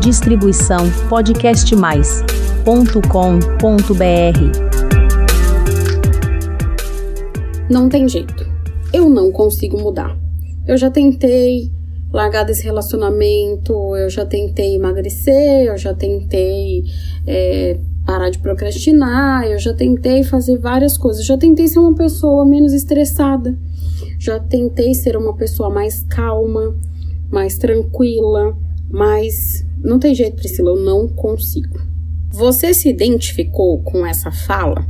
Distribuição podcastmais.com.br. Não tem jeito. Eu não consigo mudar. Eu já tentei largar desse relacionamento, eu já tentei emagrecer, eu já tentei é, parar de procrastinar, eu já tentei fazer várias coisas. Já tentei ser uma pessoa menos estressada, já tentei ser uma pessoa mais calma, mais tranquila, mas não tem jeito, Priscila, eu não consigo. Você se identificou com essa fala?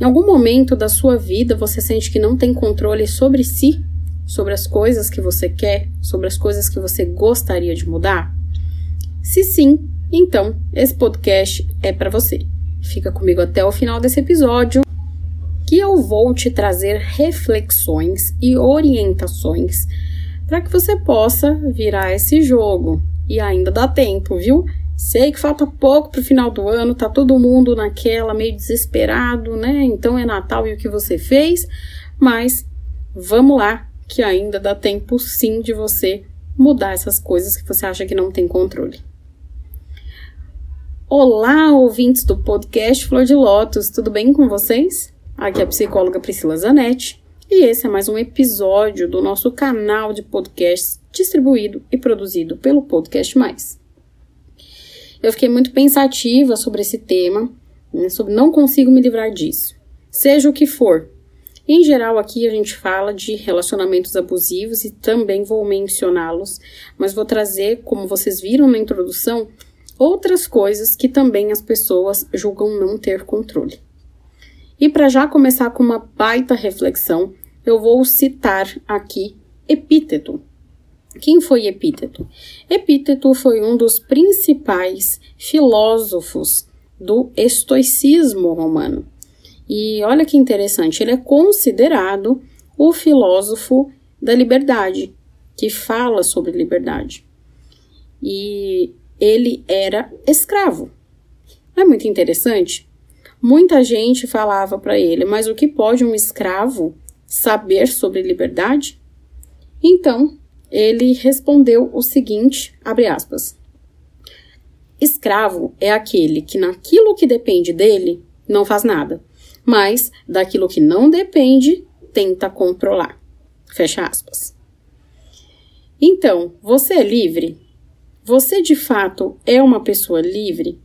Em algum momento da sua vida você sente que não tem controle sobre si, sobre as coisas que você quer, sobre as coisas que você gostaria de mudar? Se sim, então esse podcast é para você. Fica comigo até o final desse episódio, que eu vou te trazer reflexões e orientações para que você possa virar esse jogo. E ainda dá tempo, viu? Sei que falta pouco para o final do ano, tá todo mundo naquela meio desesperado, né? Então é Natal e o que você fez, mas vamos lá, que ainda dá tempo sim de você mudar essas coisas que você acha que não tem controle. Olá, ouvintes do podcast Flor de Lótus, tudo bem com vocês? Aqui é a psicóloga Priscila Zanetti e esse é mais um episódio do nosso canal de podcasts distribuído e produzido pelo Podcast Mais. Eu fiquei muito pensativa sobre esse tema, né, sobre não consigo me livrar disso. Seja o que for. Em geral, aqui a gente fala de relacionamentos abusivos e também vou mencioná-los, mas vou trazer, como vocês viram na introdução, outras coisas que também as pessoas julgam não ter controle. E para já começar com uma baita reflexão, eu vou citar aqui Epíteto. Quem foi Epíteto? Epíteto foi um dos principais filósofos do estoicismo romano. E olha que interessante, ele é considerado o filósofo da liberdade, que fala sobre liberdade. E ele era escravo. Não é muito interessante? Muita gente falava para ele, mas o que pode um escravo saber sobre liberdade? Então, ele respondeu o seguinte, abre aspas: Escravo é aquele que naquilo que depende dele não faz nada, mas daquilo que não depende tenta controlar. Fecha aspas. Então, você é livre? Você de fato é uma pessoa livre?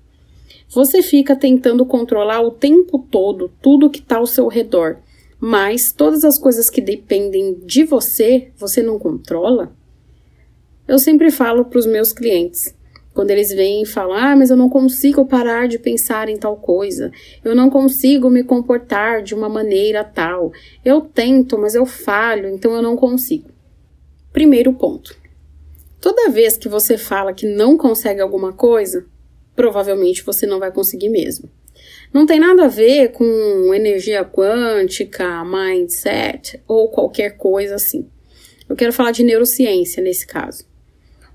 Você fica tentando controlar o tempo todo tudo que está ao seu redor mas todas as coisas que dependem de você, você não controla? Eu sempre falo para os meus clientes, quando eles vêm e falam: Ah, mas eu não consigo parar de pensar em tal coisa, eu não consigo me comportar de uma maneira tal, eu tento, mas eu falho, então eu não consigo. Primeiro ponto: toda vez que você fala que não consegue alguma coisa, provavelmente você não vai conseguir mesmo. Não tem nada a ver com energia quântica, mindset ou qualquer coisa assim. Eu quero falar de neurociência nesse caso.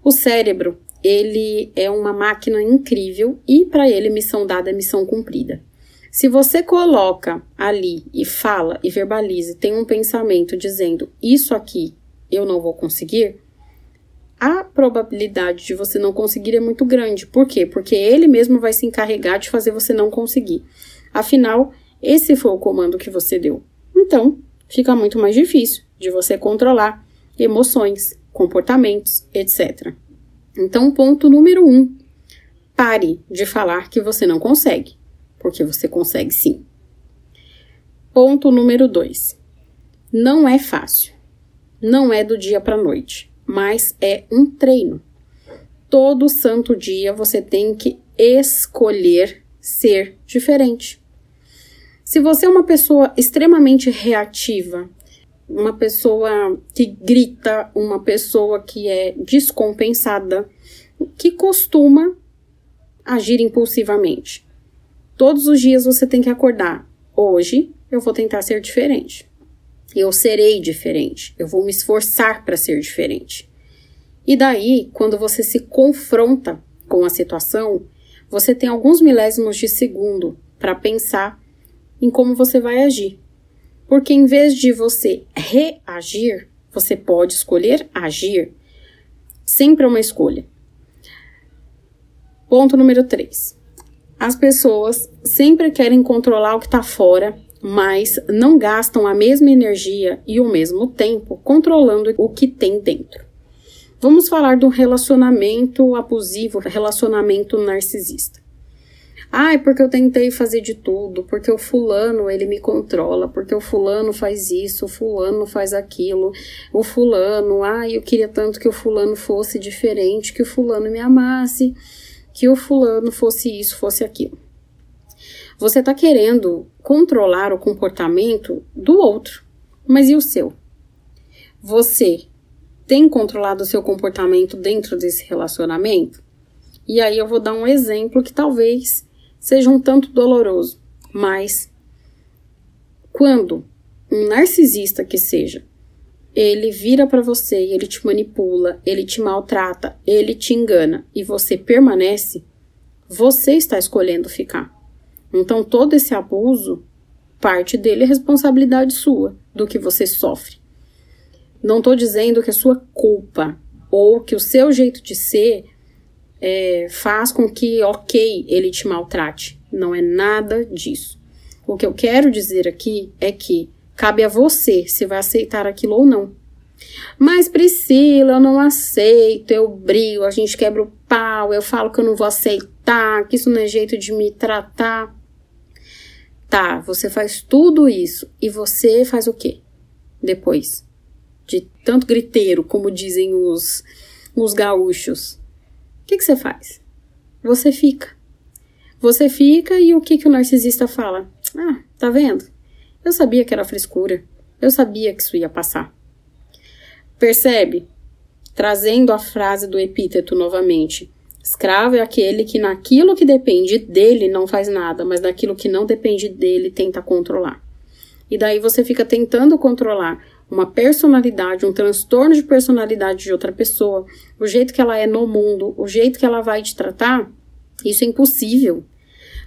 O cérebro, ele é uma máquina incrível e para ele missão dada é missão cumprida. Se você coloca ali e fala e verbaliza, tem um pensamento dizendo isso aqui eu não vou conseguir, a probabilidade de você não conseguir é muito grande. Por quê? Porque ele mesmo vai se encarregar de fazer você não conseguir. Afinal, esse foi o comando que você deu. Então, fica muito mais difícil de você controlar emoções, comportamentos, etc. Então, ponto número um: pare de falar que você não consegue, porque você consegue sim. Ponto número dois: não é fácil. Não é do dia para noite mas é um treino. Todo santo dia você tem que escolher ser diferente. Se você é uma pessoa extremamente reativa, uma pessoa que grita, uma pessoa que é descompensada, que costuma agir impulsivamente. Todos os dias você tem que acordar. Hoje eu vou tentar ser diferente. Eu serei diferente. Eu vou me esforçar para ser diferente. E daí, quando você se confronta com a situação, você tem alguns milésimos de segundo para pensar em como você vai agir. Porque em vez de você reagir, você pode escolher agir. Sempre é uma escolha. Ponto número 3. As pessoas sempre querem controlar o que está fora, mas não gastam a mesma energia e o mesmo tempo controlando o que tem dentro. Vamos falar do relacionamento abusivo, relacionamento narcisista. É porque eu tentei fazer de tudo, porque o fulano ele me controla, porque o fulano faz isso, o fulano faz aquilo, o fulano, ah, eu queria tanto que o fulano fosse diferente, que o fulano me amasse, que o fulano fosse isso, fosse aquilo. Você está querendo controlar o comportamento do outro, mas e o seu? Você tem controlado o seu comportamento dentro desse relacionamento? E aí eu vou dar um exemplo que talvez seja um tanto doloroso, mas quando um narcisista que seja, ele vira para você ele te manipula, ele te maltrata, ele te engana e você permanece, você está escolhendo ficar. Então todo esse abuso, parte dele é responsabilidade sua, do que você sofre. Não estou dizendo que é sua culpa ou que o seu jeito de ser é, faz com que, ok, ele te maltrate. Não é nada disso. O que eu quero dizer aqui é que cabe a você se vai aceitar aquilo ou não. Mas Priscila, eu não aceito, eu brigo, a gente quebra o pau, eu falo que eu não vou aceitar, que isso não é jeito de me tratar. Tá, você faz tudo isso e você faz o quê? Depois de tanto griteiro, como dizem os, os gaúchos que, que você faz? Você fica. Você fica e o que, que o narcisista fala? Ah, tá vendo? Eu sabia que era frescura. Eu sabia que isso ia passar. Percebe? Trazendo a frase do epíteto novamente. Escravo é aquele que naquilo que depende dele não faz nada, mas naquilo que não depende dele tenta controlar. E daí você fica tentando controlar uma personalidade, um transtorno de personalidade de outra pessoa, o jeito que ela é no mundo, o jeito que ela vai te tratar, isso é impossível.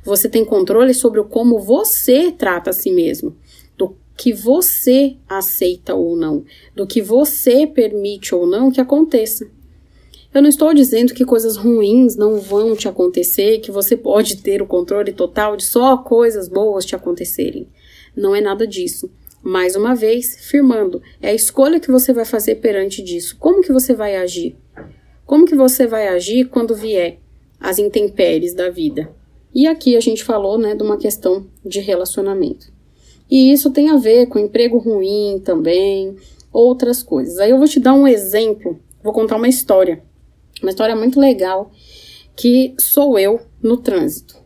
Você tem controle sobre como você trata a si mesmo, do que você aceita ou não, do que você permite ou não que aconteça. Eu não estou dizendo que coisas ruins não vão te acontecer, que você pode ter o controle total de só coisas boas te acontecerem. Não é nada disso mais uma vez, firmando, é a escolha que você vai fazer perante disso. Como que você vai agir? Como que você vai agir quando vier as intempéries da vida? E aqui a gente falou, né, de uma questão de relacionamento. E isso tem a ver com emprego ruim também, outras coisas. Aí eu vou te dar um exemplo, vou contar uma história. Uma história muito legal que sou eu no trânsito.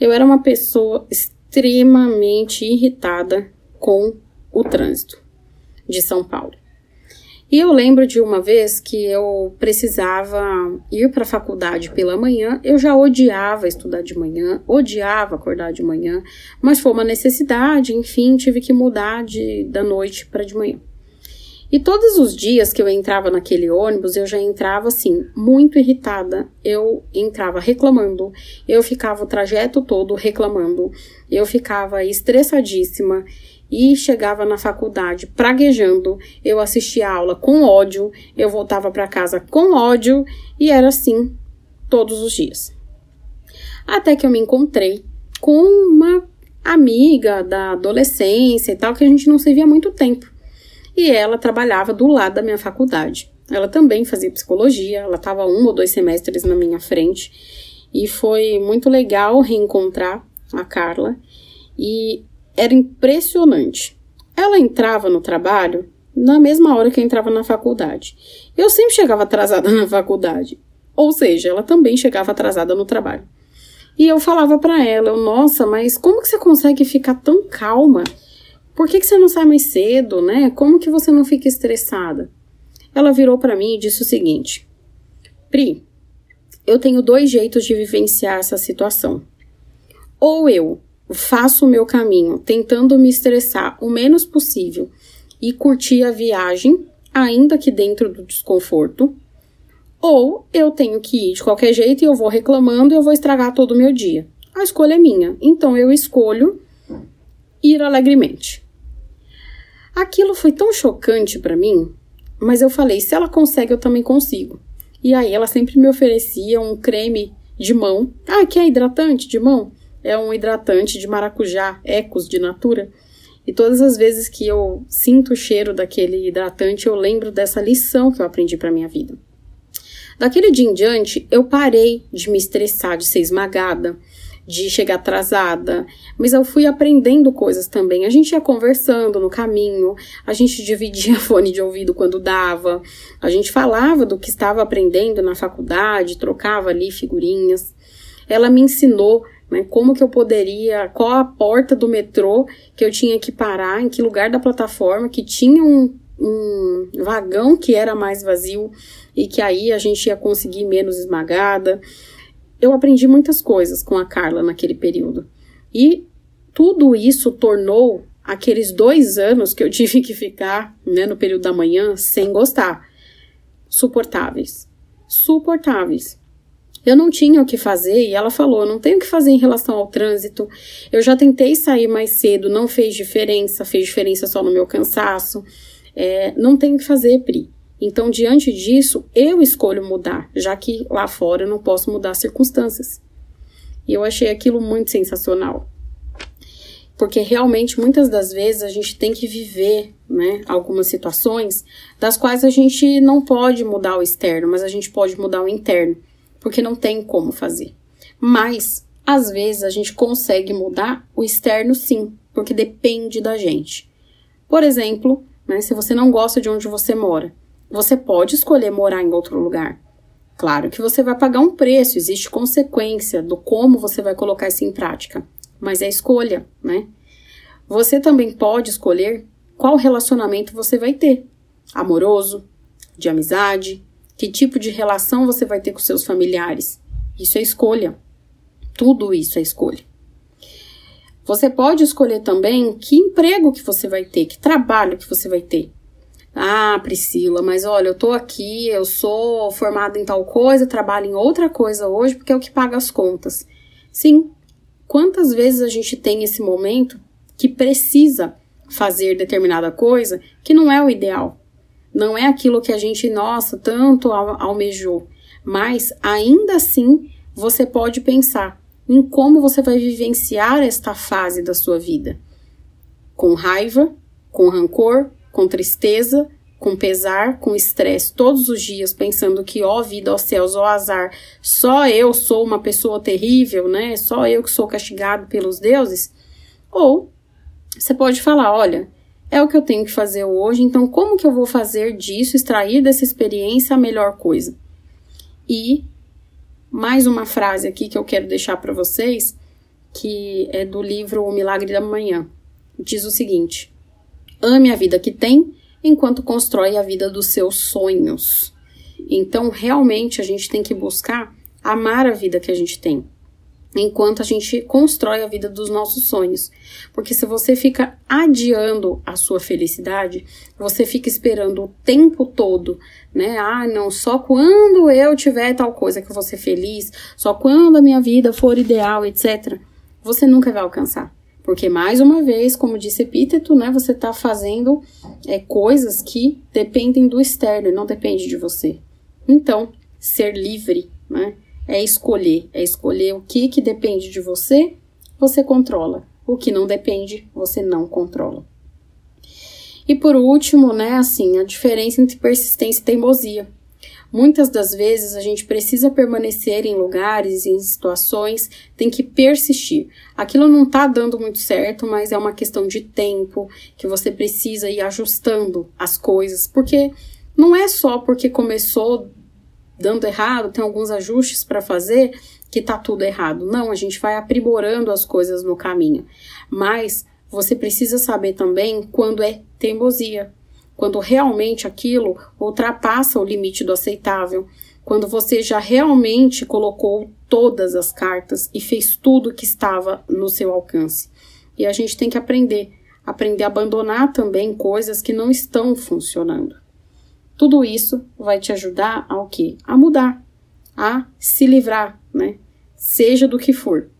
Eu era uma pessoa extremamente irritada com o trânsito de São Paulo. E eu lembro de uma vez que eu precisava ir para a faculdade pela manhã, eu já odiava estudar de manhã, odiava acordar de manhã, mas foi uma necessidade, enfim, tive que mudar de, da noite para de manhã. E todos os dias que eu entrava naquele ônibus, eu já entrava assim, muito irritada. Eu entrava reclamando, eu ficava o trajeto todo reclamando, eu ficava estressadíssima e chegava na faculdade praguejando, eu assistia a aula com ódio, eu voltava para casa com ódio e era assim todos os dias. Até que eu me encontrei com uma amiga da adolescência e tal, que a gente não se via há muito tempo. E ela trabalhava do lado da minha faculdade. Ela também fazia psicologia, ela estava um ou dois semestres na minha frente. E foi muito legal reencontrar a Carla. E era impressionante. Ela entrava no trabalho na mesma hora que eu entrava na faculdade. Eu sempre chegava atrasada na faculdade. Ou seja, ela também chegava atrasada no trabalho. E eu falava para ela, nossa, mas como que você consegue ficar tão calma? Por que, que você não sai mais cedo, né? Como que você não fica estressada? Ela virou para mim e disse o seguinte: Pri, eu tenho dois jeitos de vivenciar essa situação. Ou eu faço o meu caminho tentando me estressar o menos possível e curtir a viagem, ainda que dentro do desconforto, ou eu tenho que ir de qualquer jeito e eu vou reclamando e eu vou estragar todo o meu dia. A escolha é minha, então eu escolho ir alegremente. Aquilo foi tão chocante para mim, mas eu falei: se ela consegue, eu também consigo. E aí ela sempre me oferecia um creme de mão. Ah, que é hidratante de mão? É um hidratante de maracujá, Ecos de Natura. E todas as vezes que eu sinto o cheiro daquele hidratante, eu lembro dessa lição que eu aprendi para minha vida. Daquele dia em diante, eu parei de me estressar, de ser esmagada, de chegar atrasada, mas eu fui aprendendo coisas também. A gente ia conversando no caminho, a gente dividia fone de ouvido quando dava, a gente falava do que estava aprendendo na faculdade, trocava ali figurinhas. Ela me ensinou né, como que eu poderia, qual a porta do metrô que eu tinha que parar, em que lugar da plataforma, que tinha um, um vagão que era mais vazio e que aí a gente ia conseguir menos esmagada eu aprendi muitas coisas com a Carla naquele período. E tudo isso tornou aqueles dois anos que eu tive que ficar né, no período da manhã sem gostar suportáveis. Suportáveis. Eu não tinha o que fazer e ela falou: não tenho o que fazer em relação ao trânsito. Eu já tentei sair mais cedo, não fez diferença, fez diferença só no meu cansaço. É, não tenho o que fazer, Pri. Então, diante disso, eu escolho mudar, já que lá fora eu não posso mudar as circunstâncias. E eu achei aquilo muito sensacional. Porque realmente, muitas das vezes, a gente tem que viver né, algumas situações das quais a gente não pode mudar o externo, mas a gente pode mudar o interno, porque não tem como fazer. Mas, às vezes, a gente consegue mudar o externo sim, porque depende da gente. Por exemplo, né, se você não gosta de onde você mora, você pode escolher morar em outro lugar. Claro que você vai pagar um preço, existe consequência do como você vai colocar isso em prática, mas é escolha, né? Você também pode escolher qual relacionamento você vai ter: amoroso, de amizade, que tipo de relação você vai ter com seus familiares. Isso é escolha. Tudo isso é escolha. Você pode escolher também que emprego que você vai ter, que trabalho que você vai ter. Ah, Priscila, mas olha, eu tô aqui, eu sou formada em tal coisa, trabalho em outra coisa hoje porque é o que paga as contas. Sim, quantas vezes a gente tem esse momento que precisa fazer determinada coisa que não é o ideal, não é aquilo que a gente, nossa, tanto almejou, mas ainda assim você pode pensar em como você vai vivenciar esta fase da sua vida. Com raiva, com rancor, com tristeza, com pesar, com estresse todos os dias, pensando que, ó vida, ó céus, ó azar, só eu sou uma pessoa terrível, né? Só eu que sou castigado pelos deuses. Ou você pode falar: olha, é o que eu tenho que fazer hoje, então como que eu vou fazer disso, extrair dessa experiência a melhor coisa? E mais uma frase aqui que eu quero deixar para vocês, que é do livro O Milagre da Manhã. Diz o seguinte: Ame a vida que tem enquanto constrói a vida dos seus sonhos. Então, realmente, a gente tem que buscar amar a vida que a gente tem, enquanto a gente constrói a vida dos nossos sonhos. Porque se você fica adiando a sua felicidade, você fica esperando o tempo todo, né? Ah, não, só quando eu tiver tal coisa que eu vou ser feliz, só quando a minha vida for ideal, etc. Você nunca vai alcançar. Porque, mais uma vez, como disse Epíteto, né, você está fazendo é, coisas que dependem do externo não depende de você. Então, ser livre né, é escolher. É escolher o que, que depende de você, você controla. O que não depende, você não controla. E por último, né, assim, a diferença entre persistência e teimosia. Muitas das vezes a gente precisa permanecer em lugares, em situações, tem que persistir. Aquilo não tá dando muito certo, mas é uma questão de tempo que você precisa ir ajustando as coisas, porque não é só porque começou dando errado, tem alguns ajustes para fazer que tá tudo errado. Não, a gente vai aprimorando as coisas no caminho. Mas você precisa saber também quando é teimosia, quando realmente aquilo ultrapassa o limite do aceitável, quando você já realmente colocou todas as cartas e fez tudo que estava no seu alcance. E a gente tem que aprender, aprender a abandonar também coisas que não estão funcionando. Tudo isso vai te ajudar ao quê? A mudar, a se livrar, né? Seja do que for.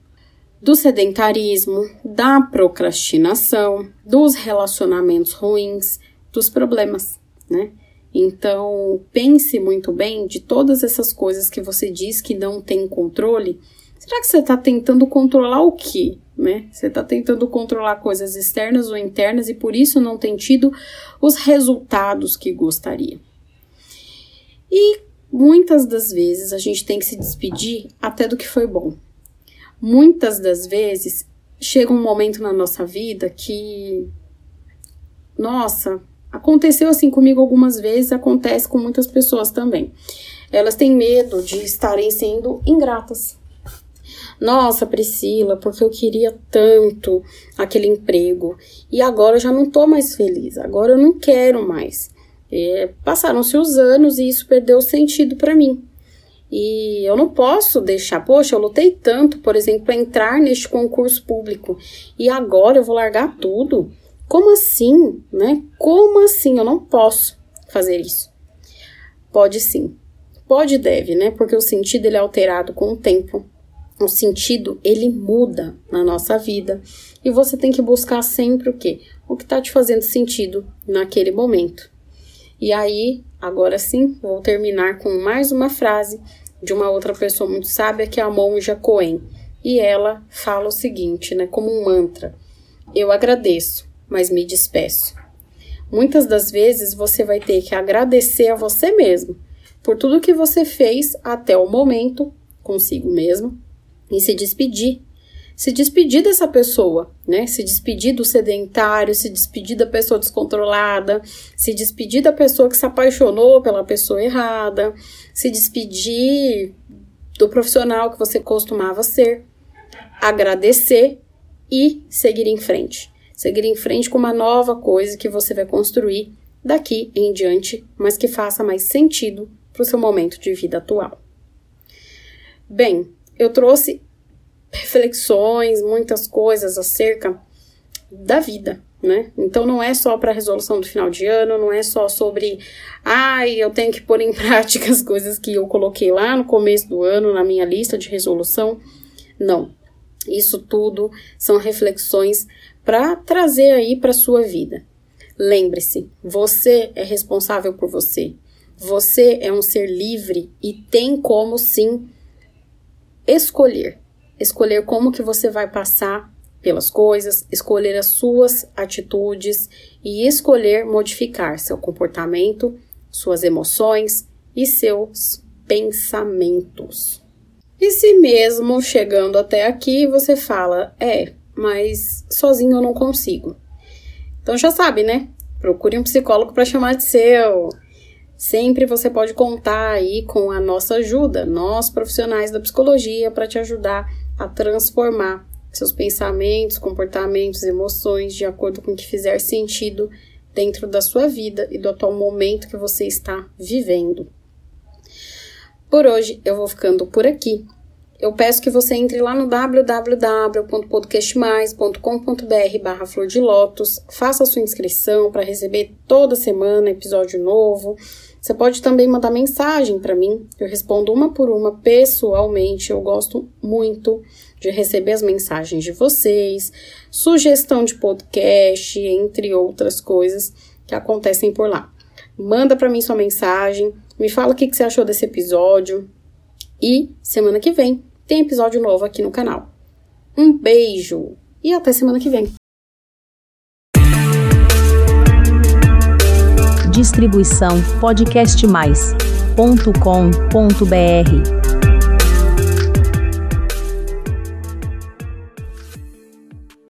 Do sedentarismo, da procrastinação, dos relacionamentos ruins, dos problemas, né? Então, pense muito bem de todas essas coisas que você diz que não tem controle. Será que você está tentando controlar o quê? Né? Você está tentando controlar coisas externas ou internas e por isso não tem tido os resultados que gostaria. E muitas das vezes a gente tem que se despedir até do que foi bom. Muitas das vezes chega um momento na nossa vida que, nossa, Aconteceu assim comigo algumas vezes, acontece com muitas pessoas também. Elas têm medo de estarem sendo ingratas. Nossa, Priscila, porque eu queria tanto aquele emprego e agora eu já não tô mais feliz, agora eu não quero mais. É, Passaram-se os anos e isso perdeu sentido para mim. E eu não posso deixar, poxa, eu lutei tanto, por exemplo, para entrar neste concurso público e agora eu vou largar tudo. Como assim, né? Como assim? Eu não posso fazer isso. Pode sim. Pode e deve, né? Porque o sentido ele é alterado com o tempo. O sentido ele muda na nossa vida e você tem que buscar sempre o quê? O que está te fazendo sentido naquele momento. E aí, agora sim, vou terminar com mais uma frase de uma outra pessoa muito sábia que é a monja Coen. E ela fala o seguinte, né, como um mantra: Eu agradeço mas me despeço. Muitas das vezes você vai ter que agradecer a você mesmo por tudo que você fez até o momento consigo mesmo e se despedir. Se despedir dessa pessoa, né? Se despedir do sedentário, se despedir da pessoa descontrolada, se despedir da pessoa que se apaixonou pela pessoa errada, se despedir do profissional que você costumava ser, agradecer e seguir em frente seguir em frente com uma nova coisa que você vai construir daqui em diante, mas que faça mais sentido para o seu momento de vida atual. Bem, eu trouxe reflexões, muitas coisas acerca da vida, né? Então não é só para resolução do final de ano, não é só sobre, ai, eu tenho que pôr em prática as coisas que eu coloquei lá no começo do ano na minha lista de resolução. Não. Isso tudo são reflexões para trazer aí para sua vida. Lembre-se, você é responsável por você. Você é um ser livre e tem como sim escolher. Escolher como que você vai passar pelas coisas, escolher as suas atitudes e escolher modificar seu comportamento, suas emoções e seus pensamentos. E se mesmo chegando até aqui você fala, é, mas sozinho eu não consigo. Então já sabe, né? Procure um psicólogo para chamar de seu. Sempre você pode contar aí com a nossa ajuda, nós profissionais da psicologia, para te ajudar a transformar seus pensamentos, comportamentos, emoções de acordo com o que fizer sentido dentro da sua vida e do atual momento que você está vivendo. Por hoje eu vou ficando por aqui eu peço que você entre lá no www.podcastmais.com.br barra flor de lótus, faça a sua inscrição para receber toda semana episódio novo. Você pode também mandar mensagem para mim, eu respondo uma por uma pessoalmente. Eu gosto muito de receber as mensagens de vocês, sugestão de podcast, entre outras coisas que acontecem por lá. Manda para mim sua mensagem, me fala o que, que você achou desse episódio. E semana que vem tem episódio novo aqui no canal. Um beijo e até semana que vem. Distribuição podcastmais.com.br